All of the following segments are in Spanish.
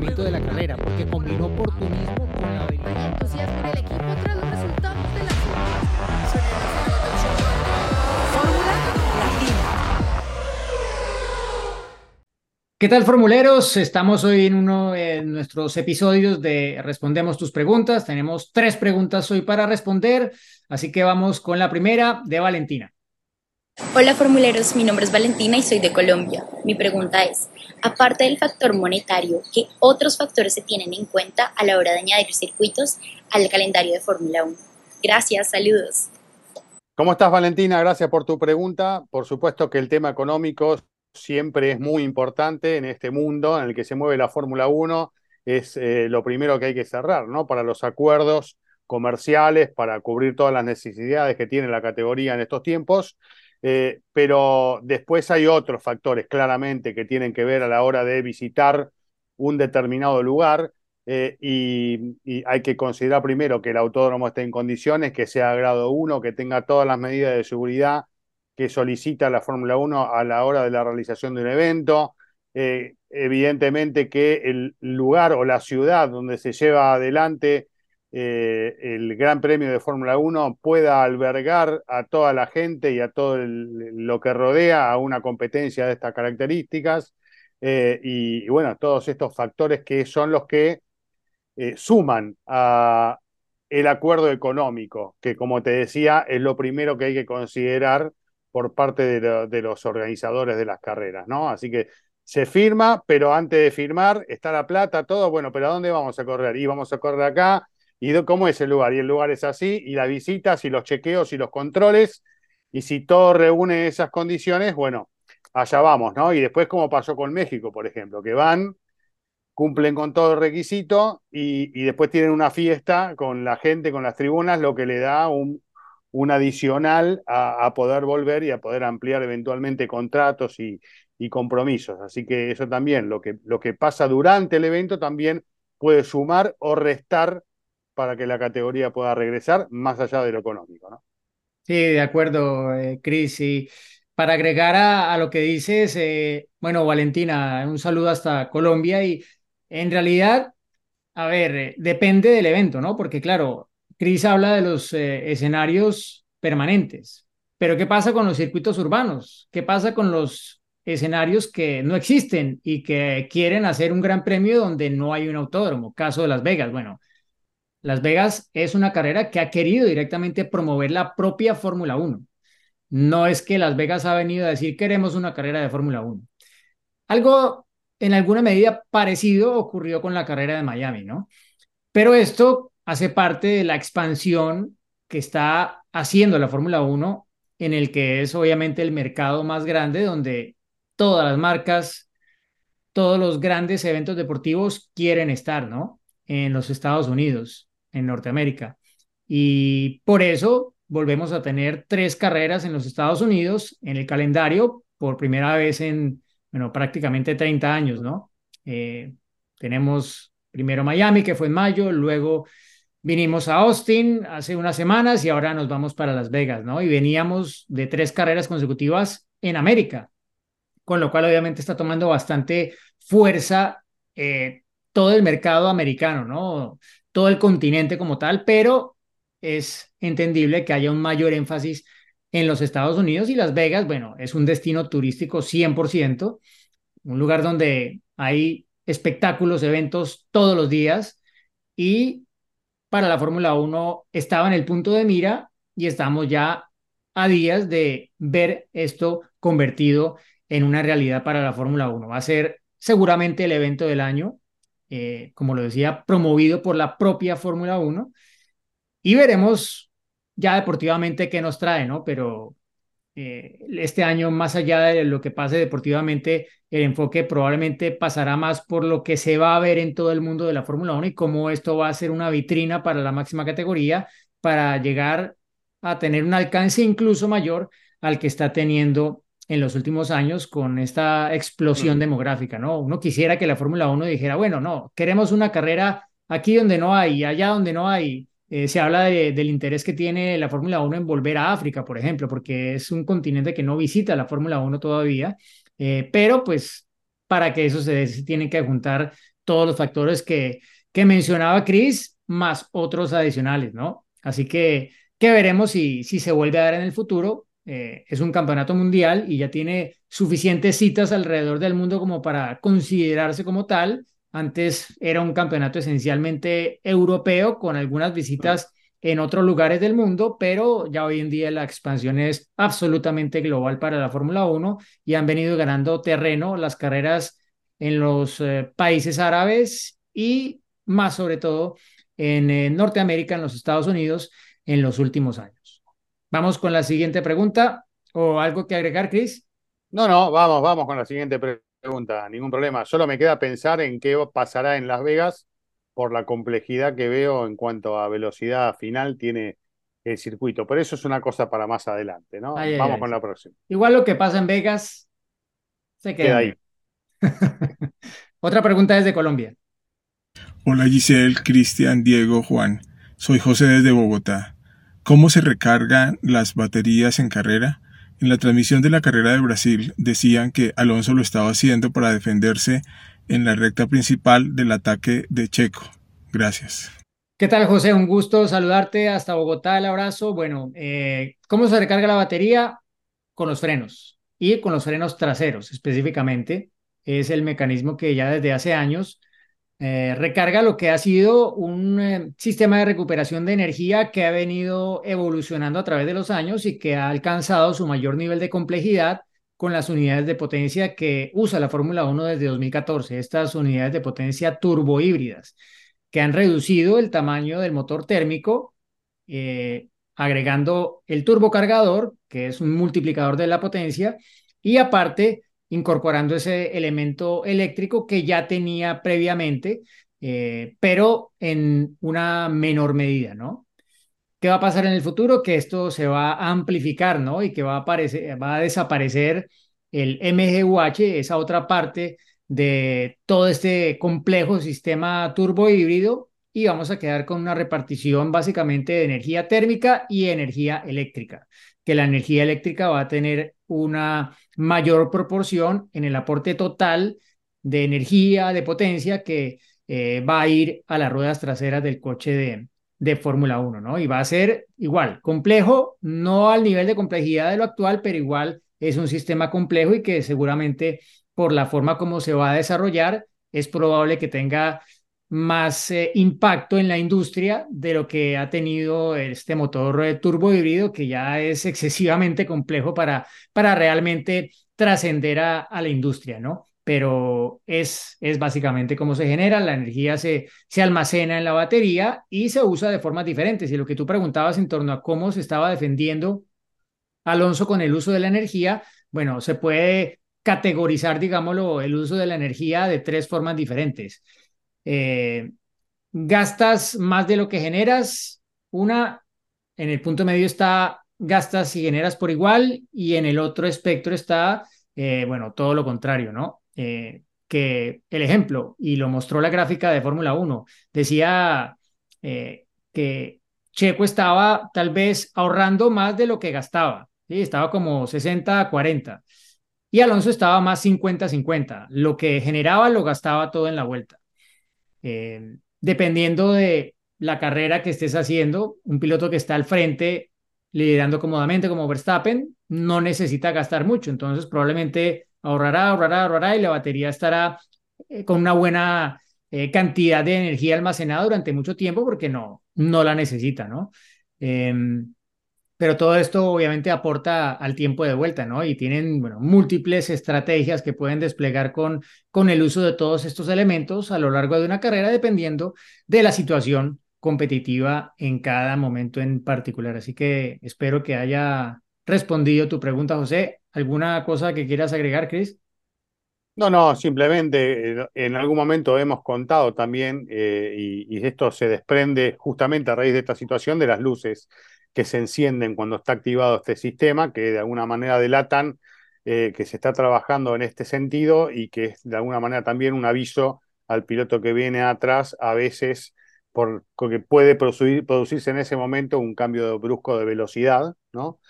funcionamiento de la carrera, porque combinó oportunismo con la habilidad. entusiasmo en el equipo tras los resultados de la Fórmula Latina. ¿Qué tal, formuleros? Estamos hoy en uno de nuestros episodios de Respondemos tus preguntas. Tenemos tres preguntas hoy para responder, así que vamos con la primera de Valentina. Hola formuleros, mi nombre es Valentina y soy de Colombia. Mi pregunta es, aparte del factor monetario, ¿qué otros factores se tienen en cuenta a la hora de añadir circuitos al calendario de Fórmula 1? Gracias, saludos. ¿Cómo estás, Valentina? Gracias por tu pregunta. Por supuesto que el tema económico siempre es muy importante en este mundo en el que se mueve la Fórmula 1. Es eh, lo primero que hay que cerrar, ¿no? Para los acuerdos comerciales, para cubrir todas las necesidades que tiene la categoría en estos tiempos. Eh, pero después hay otros factores claramente que tienen que ver a la hora de visitar un determinado lugar eh, y, hay que considerar primero que el autódromo esté en condiciones, que sea grado 1, que tenga todas las medidas de seguridad que solicita la Fórmula 1 a la hora de la realización de un evento. Eh, evidentemente que el lugar o la ciudad donde se lleva adelante eh, el Gran Premio de Fórmula 1 pueda albergar a toda la gente y a todo lo que rodea a una competencia de estas características. Eh, y, bueno, todos estos factores que son los que eh, suman a el acuerdo económico, que como te decía, es lo primero que hay que considerar por parte de, de los organizadores de las carreras, ¿no? Así que se firma, pero antes de firmar está la plata, todo, bueno, pero ¿a dónde vamos a correr? Y vamos a correr acá, ¿Y cómo es el lugar? Y el lugar es así, y las visitas, y los chequeos, y los controles, y si todo reúne esas condiciones, bueno, allá vamos, ¿no? Y después como pasó con México, por ejemplo, que van, cumplen con todo el requisito, y, y después tienen una fiesta con la gente, con las tribunas, lo que le da un, un adicional a, a, poder volver y a poder ampliar eventualmente contratos y, y compromisos. Así que eso también, lo que, lo que pasa durante el evento también puede sumar o restar para que la categoría pueda regresar más allá de lo económico, ¿no? Sí, de acuerdo, eh, Cris. Y para agregar a, lo que dices, eh, bueno, Valentina, un saludo hasta Colombia y en realidad, a ver, eh, depende del evento, ¿no? Porque claro, Cris habla de los eh, escenarios permanentes, pero ¿qué pasa con los circuitos urbanos? ¿Qué pasa con los escenarios que no existen y que quieren hacer un gran premio donde no hay un autódromo? Caso de Las Vegas, bueno las Vegas es una carrera que ha querido directamente promover la propia Fórmula 1. No es que Las Vegas ha venido a decir queremos una carrera de Fórmula 1. Algo en alguna medida parecido ocurrió con la carrera de Miami, ¿no? Pero esto hace parte de la expansión que está haciendo la Fórmula 1 en el que es obviamente el mercado más grande donde todas las marcas, todos los grandes eventos deportivos quieren estar, ¿no? En los Estados Unidos en Norteamérica. Y por eso volvemos a tener tres carreras en los Estados Unidos en el calendario por primera vez en, bueno, prácticamente 30 años, ¿no? Eh, tenemos primero Miami, que fue en mayo, luego vinimos a Austin hace unas semanas y ahora nos vamos para Las Vegas, ¿no? Y veníamos de tres carreras consecutivas en América, con lo cual obviamente está tomando bastante fuerza eh, todo el mercado americano, ¿no? Todo el continente como tal, pero es entendible que haya un mayor énfasis en los Estados Unidos y Las Vegas, bueno, es un destino turístico 100%, un lugar donde hay espectáculos, eventos todos los días y para la Fórmula 1 estaba en el punto de mira y estamos ya a días de ver esto convertido en una realidad para la Fórmula 1. Va a ser seguramente el evento del año eh, como lo decía, promovido por la propia Fórmula 1. Y veremos ya deportivamente qué nos trae, ¿no? Pero eh, este año, más allá de lo que pase deportivamente, el enfoque probablemente pasará más por lo que se va a ver en todo el mundo de la Fórmula 1 y cómo esto va a ser una vitrina para la máxima categoría para llegar a tener un alcance incluso mayor al que está teniendo en los últimos años con esta explosión demográfica, ¿no? Uno quisiera que la Fórmula 1 dijera, bueno, no, queremos una carrera aquí donde no hay, allá donde no hay. Eh, se habla de, del interés que tiene la Fórmula 1 en volver a África, por ejemplo, porque es un continente que no visita la Fórmula 1 todavía, eh, pero pues para que eso se dé, se tienen que juntar todos los factores que, que mencionaba Chris, más otros adicionales, ¿no? Así que, que veremos si, si se vuelve a dar en el futuro. Eh, es un campeonato mundial y ya tiene suficientes citas alrededor del mundo como para considerarse como tal. Antes era un campeonato esencialmente europeo con algunas visitas en otros lugares del mundo, pero ya hoy en día la expansión es absolutamente global para la Fórmula 1 y han venido ganando terreno las carreras en los eh, países árabes y más sobre todo en eh, Norteamérica, en los Estados Unidos, en los últimos años. Vamos con la siguiente pregunta o algo que agregar, Chris. No, no, vamos, vamos con la siguiente pregunta, ningún problema. Solo me queda pensar en qué pasará en Las Vegas por la complejidad que veo en cuanto a velocidad final tiene el circuito. Pero eso es una cosa para más adelante, ¿no? Ay, Vamos ay. con la próxima. Igual lo que pasa en Vegas se queda, Queda ahí. Otra pregunta desde Colombia. Hola Giselle, Cristian, Diego, Juan. Soy José desde Bogotá. ¿Cómo se recargan las baterías en carrera? En la transmisión de la carrera de Brasil decían que Alonso lo estaba haciendo para defenderse en la recta principal del ataque de Checo. Gracias. ¿Qué tal, José? Un gusto saludarte hasta Bogotá. El abrazo. Bueno, eh, ¿cómo se recarga la batería? Con los frenos y con los frenos traseros específicamente. Es el mecanismo que ya desde hace años eh, recarga lo que ha sido un eh, sistema de recuperación de energía que ha venido evolucionando a través de los años y que ha alcanzado su mayor nivel de complejidad con las unidades de potencia que usa la Fórmula 1 desde 2014, estas unidades de potencia turbohíbridas, que han reducido el tamaño del motor térmico, eh, agregando el turbocargador, que es un multiplicador de la potencia, y aparte incorporando ese elemento eléctrico que ya tenía previamente, eh, pero en una menor medida, ¿no? ¿Qué va a pasar en el futuro? Que esto se va a amplificar, ¿no? Y que va a, va a desaparecer el MGUH, esa otra parte de todo este complejo sistema turbo híbrido y vamos a quedar con una repartición básicamente de energía térmica y energía eléctrica, que la energía eléctrica va a tener una mayor proporción en el aporte total de energía, de potencia que eh, va a ir a las ruedas traseras del coche de, de Fórmula 1, ¿no? Y va a ser igual, complejo, no al nivel de complejidad de lo actual, pero igual es un sistema complejo y que seguramente por la forma como se va a desarrollar, es probable que tenga más eh, impacto en la industria de lo que ha tenido este motor eh, turbo híbrido, que ya es excesivamente complejo para, para realmente trascender a, a la industria, ¿no? pero es, es básicamente cómo se genera, la energía se, se almacena en la batería y se usa de formas diferentes. Y lo que tú preguntabas en torno a cómo se estaba defendiendo Alonso con el uso de la energía, bueno, se puede categorizar, digámoslo, el uso de la energía de tres formas diferentes. Eh, gastas más de lo que generas, una, en el punto medio está gastas y generas por igual y en el otro espectro está, eh, bueno, todo lo contrario, ¿no? Eh, que el ejemplo, y lo mostró la gráfica de Fórmula 1, decía que Checo estaba tal vez ahorrando más de lo que gastaba, ¿sí? estaba como 60 a 40, y Alonso estaba más 50 a 50, lo que generaba lo gastaba todo en la vuelta. Eh, dependiendo de la carrera que estés haciendo, un piloto que está al frente liderando cómodamente como Verstappen no necesita gastar mucho, entonces probablemente ahorrará, ahorrará, ahorrará y la batería estará eh, con una buena eh, cantidad de energía almacenada durante mucho tiempo porque no, no la necesita, ¿no? Pero todo esto obviamente aporta al tiempo de vuelta, ¿no? Y tienen, múltiples estrategias que pueden desplegar con, con el uso de todos estos elementos a lo largo de una carrera dependiendo de la situación competitiva en cada momento en particular. Así que espero que haya respondido tu pregunta, José. ¿Alguna cosa que quieras agregar, Chris? No, no, simplemente eh, en algún momento hemos contado también, eh, y, esto se desprende justamente a raíz de esta situación de las luces que se encienden cuando está activado este sistema, que de alguna manera delatan eh, que se está trabajando en este sentido y que es de alguna manera también un aviso al piloto que viene atrás, a veces porque puede producir, producirse en ese momento un cambio brusco de velocidad, ¿no?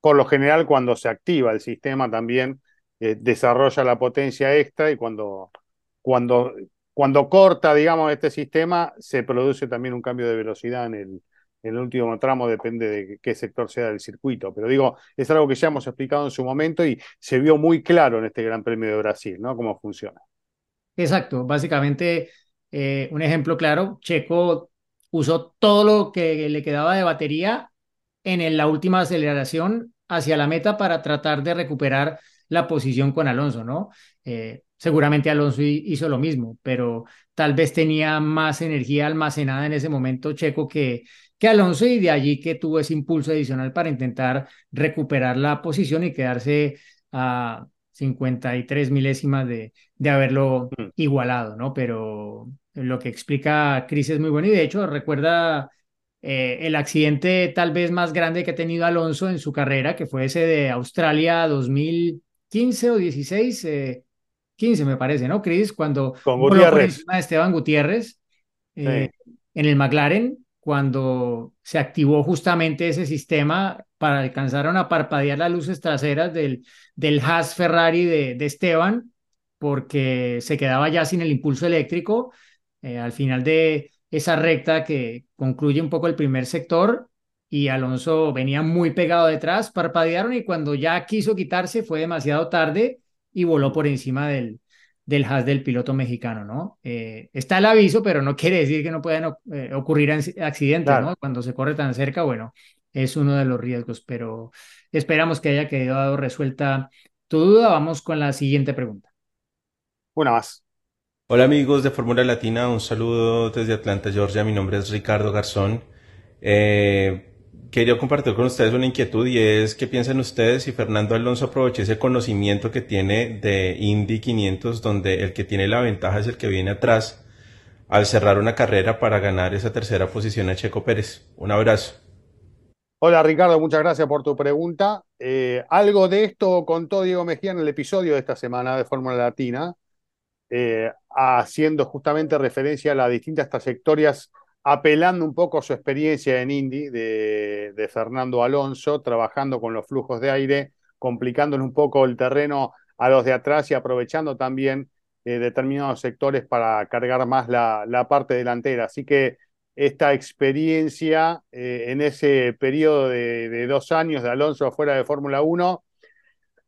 Por lo general, cuando se activa el sistema también eh, desarrolla la potencia extra y cuando cuando, cuando corta, digamos, este sistema, se produce también un cambio de velocidad en el, en el último tramo, depende de qué sector sea del circuito. Pero digo, es algo que ya hemos explicado en su momento y se vio muy claro en este Gran Premio de Brasil, ¿no? Cómo funciona. Exacto, básicamente eh, un ejemplo claro, Checo usó todo lo que le quedaba de batería en la última aceleración hacia la meta para tratar de recuperar la posición con Alonso, ¿no? Eh, seguramente Alonso hizo lo mismo, pero tal vez tenía más energía almacenada en ese momento Checo que, que Alonso y de allí que tuvo ese impulso adicional para intentar recuperar la posición y quedarse a 53 milésimas de, de haberlo mm. igualado, ¿no? Pero lo que explica Chris es muy bueno y de hecho recuerda eh, el accidente tal vez más grande que ha tenido Alonso en su carrera, que fue ese de Australia 2015 o 16, 15 eh, me parece, ¿no, Chris? Cuando Con Gutiérrez. de Esteban Gutiérrez eh, en el McLaren, cuando se activó justamente ese sistema para alcanzar a parpadear las luces traseras del, del Haas Ferrari de, de Esteban, porque se quedaba ya sin el impulso eléctrico. al final de, esa recta que concluye un poco el primer sector y Alonso venía muy pegado detrás, parpadearon y cuando ya quiso quitarse fue demasiado tarde y voló por encima del, del has del piloto mexicano, ¿no? Eh, está el aviso, pero no quiere decir que no puedan eh, ocurrir accidentes, ¿no? Cuando se corre tan cerca, bueno, es uno de los riesgos, pero esperamos que haya quedado resuelta tu duda. Vamos con la siguiente pregunta. Una más. Hola amigos de Fórmula Latina, un saludo desde Atlanta, Georgia. Mi nombre es Ricardo Garzón. Eh, quería compartir con ustedes una inquietud y es qué piensan ustedes si Fernando Alonso aprovecha ese conocimiento que tiene de Indy 500, donde el que tiene la ventaja es el que viene atrás, al cerrar una carrera para ganar esa tercera posición a Checo Pérez. Un abrazo. Hola Ricardo, muchas gracias por tu pregunta. Eh, algo de esto contó Diego Mejía en el episodio de esta semana de Fórmula Latina eh, haciendo justamente referencia a las distintas trayectorias, apelando un poco a su experiencia en Indy de, Fernando Alonso, trabajando con los flujos de aire, complicándole un poco el terreno a los de atrás y aprovechando también eh, determinados sectores para cargar más la, parte delantera. Así que esta experiencia eh, en ese periodo de, de, dos años de Alonso fuera de Fórmula 1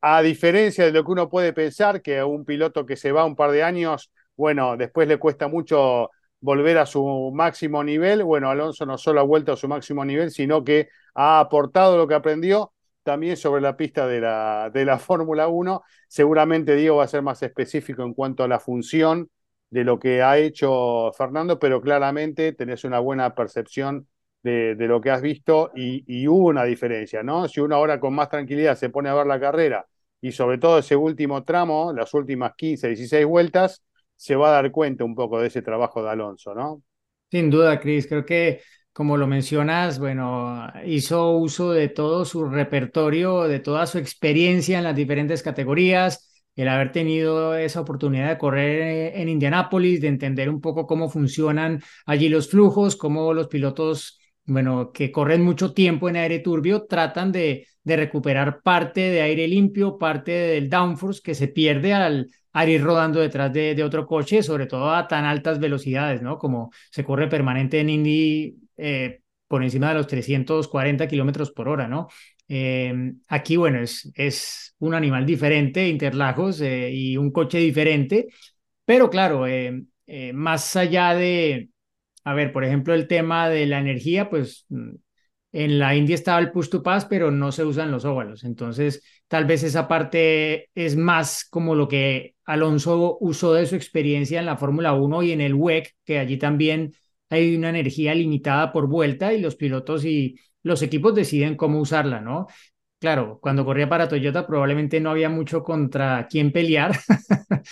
a diferencia de lo que uno puede pensar, que a un piloto que se va un par de años, bueno, después le cuesta mucho volver a su máximo nivel. Bueno, Alonso no solo ha vuelto a su máximo nivel, sino que ha aportado lo que aprendió también sobre la pista de la, de la Fórmula 1. Seguramente Diego va a ser más específico en cuanto a la función de lo que ha hecho Fernando, pero claramente tenés una buena percepción de, lo que has visto y, hubo una diferencia, ¿no? Si uno ahora con más tranquilidad se pone a ver la carrera y sobre todo ese último tramo, las últimas 15, 16 vueltas, se va a dar cuenta un poco de ese trabajo de Alonso, ¿no? Sin duda, Cris, creo que como lo mencionas, bueno, hizo uso de todo su repertorio, de toda su experiencia en las diferentes categorías, el haber tenido esa oportunidad de correr en Indianápolis, de entender un poco cómo funcionan allí los flujos, cómo los pilotos bueno, que corren mucho tiempo en aire turbio, tratan de, de recuperar parte de aire limpio, parte del downforce que se pierde al, ir rodando detrás de, otro coche, sobre todo a tan altas velocidades, ¿no? Como se corre permanente en Indy eh, por encima de los 340 kilómetros por hora, ¿no? Eh, aquí, bueno, es, es un animal diferente, Interlagos, eh, y un coche diferente, pero claro, más allá de, a ver, por ejemplo, el tema de la energía, pues mm, en la India estaba el push to pass, pero no se usan los óvalos. Entonces, tal vez esa parte es más como lo que Alonso usó de su experiencia en la Fórmula 1 y en el WEC, que allí también hay una energía limitada por vuelta y los pilotos y los equipos deciden cómo usarla, ¿no? Claro, cuando corría para Toyota probablemente no había mucho contra quién pelear,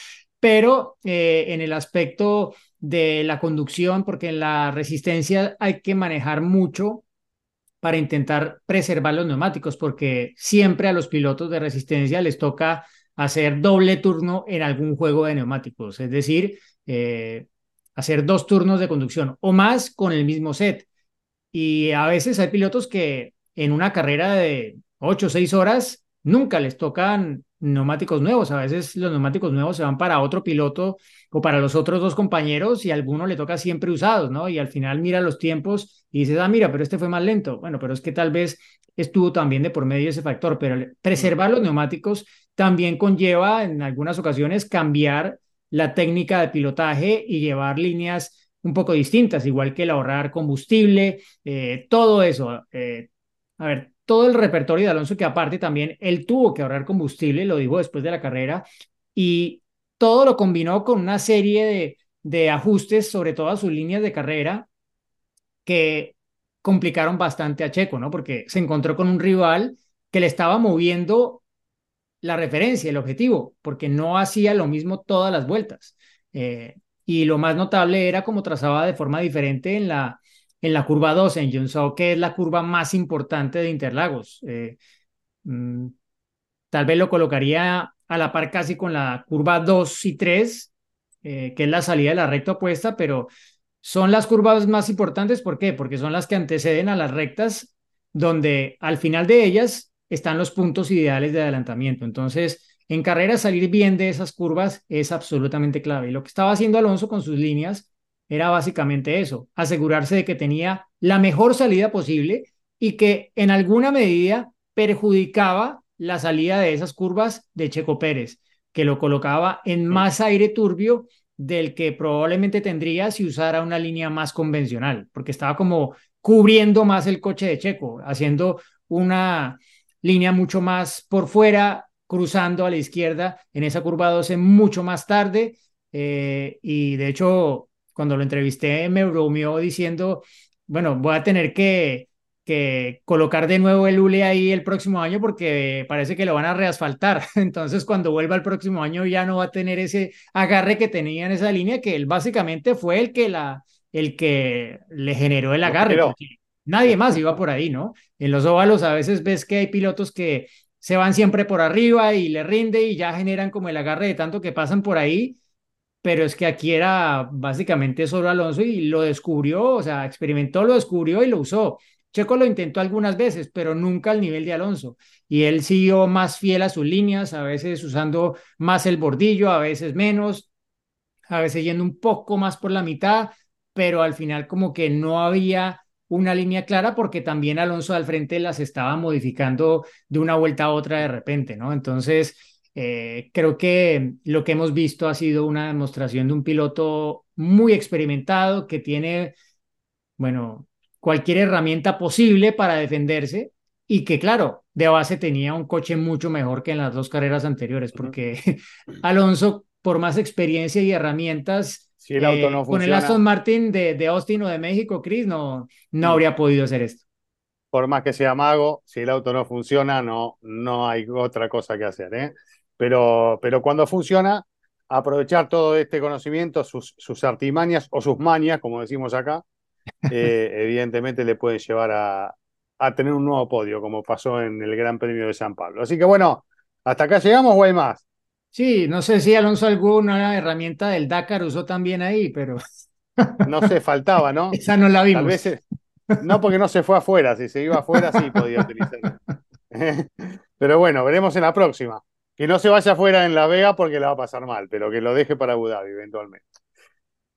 pero eh, en el aspecto de la conducción, porque en la resistencia hay que manejar mucho para intentar preservar los neumáticos, porque siempre a los pilotos de resistencia les toca hacer doble turno en algún juego de neumáticos, es decir, eh, hacer dos turnos de conducción o más con el mismo set. Y a veces hay pilotos que en una carrera de 8 o 6 horas nunca les tocan neumáticos nuevos. A veces los neumáticos nuevos se van para otro piloto o para los otros dos compañeros y a alguno le toca siempre usados, ¿no? Y al final mira los tiempos y dices, ah, mira, pero este fue más lento. Bueno, pero es que tal vez estuvo también de por medio ese factor, pero preservar los neumáticos también conlleva en algunas ocasiones cambiar la técnica de pilotaje y llevar líneas un poco distintas, igual que el ahorrar combustible, eh, todo eso. Eh, a ver, todo el repertorio de Alonso, que aparte también él tuvo que ahorrar combustible, lo dijo después de la carrera, y todo lo combinó con una serie de, de ajustes sobre todas sus líneas de carrera que complicaron bastante a Checo, ¿no? Porque se encontró con un rival que le estaba moviendo la referencia, el objetivo, porque no hacía lo mismo todas las vueltas. Eh, y lo más notable era como trazaba de forma diferente en la, en la curva 2 en Junso, que es la curva más importante de Interlagos. Eh, mm, tal vez lo colocaría a la par casi con la curva 2 y 3, eh, que es la salida de la recta opuesta, pero son las curvas más importantes. ¿Por qué? Porque son las que anteceden a las rectas, donde al final de ellas están los puntos ideales de adelantamiento. Entonces, en carrera salir bien de esas curvas es absolutamente clave. Y lo que estaba haciendo Alonso con sus líneas era básicamente eso, asegurarse de que tenía la mejor salida posible y que en alguna medida perjudicaba la salida de esas curvas de Checo Pérez, que lo colocaba en más aire turbio del que probablemente tendría si usara una línea más convencional, porque estaba como cubriendo más el coche de Checo, haciendo una línea mucho más por fuera, cruzando a la izquierda en esa curva 12 mucho más tarde. Eh, y de hecho, cuando lo entrevisté, me bromeó diciendo, bueno, voy a tener que, que colocar de nuevo el ULE ahí el próximo año porque parece que lo van a reasfaltar. Entonces, cuando vuelva el próximo año ya no va a tener ese agarre que tenía en esa línea, que él básicamente fue el que, la, el que le generó el agarre. Nadie más iba por ahí, ¿no? En los óvalos a veces ves que hay pilotos que se van siempre por arriba y le rinde y ya generan como el agarre de tanto que pasan por ahí pero es que aquí era básicamente solo Alonso y lo descubrió, o sea, experimentó, lo descubrió y lo usó. Checo lo intentó algunas veces, pero nunca al nivel de Alonso. Y él siguió más fiel a sus líneas, a veces usando más el bordillo, a veces menos, a veces yendo un poco más por la mitad, pero al final como que no había una línea clara porque también Alonso al frente las estaba modificando de una vuelta a otra de repente, ¿no? Entonces, eh, creo que lo que hemos visto ha sido una demostración de un piloto muy experimentado que tiene, bueno, cualquier herramienta posible para defenderse y que, claro, de base tenía un coche mucho mejor que en las dos carreras anteriores, porque Alonso, por más experiencia y herramientas, si el auto no eh, con el Aston Martin de, de, Austin o de México, Chris, no, no habría podido hacer esto. Por más que sea mago, si el auto no funciona, no, no hay otra cosa que hacer. ¿eh? Pero, pero cuando funciona, aprovechar todo este conocimiento, sus, sus artimañas o sus mañas, como decimos acá, eh, evidentemente le pueden llevar a, a, tener un nuevo podio, como pasó en el Gran Premio de San Pablo. Así que bueno, ¿hasta acá llegamos o hay más? Sí, no sé si Alonso alguna herramienta del Dakar usó también ahí, pero... no se faltaba, ¿no? Esa no la vimos. Tal vez, no porque no se fue afuera, si se iba afuera sí podía utilizarla. pero bueno, veremos en la próxima. Que no se vaya afuera en La Vega porque le va a pasar mal, pero que lo deje para Abu Dhabi eventualmente.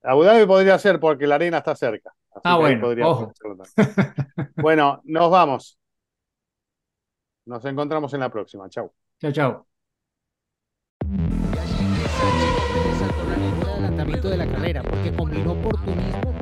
Abu Dhabi podría ser porque la arena está cerca. ah, bueno. bueno, nos vamos. Nos encontramos en la próxima. Chau. Chau, chau. de la carrera porque combinó oportunismo con la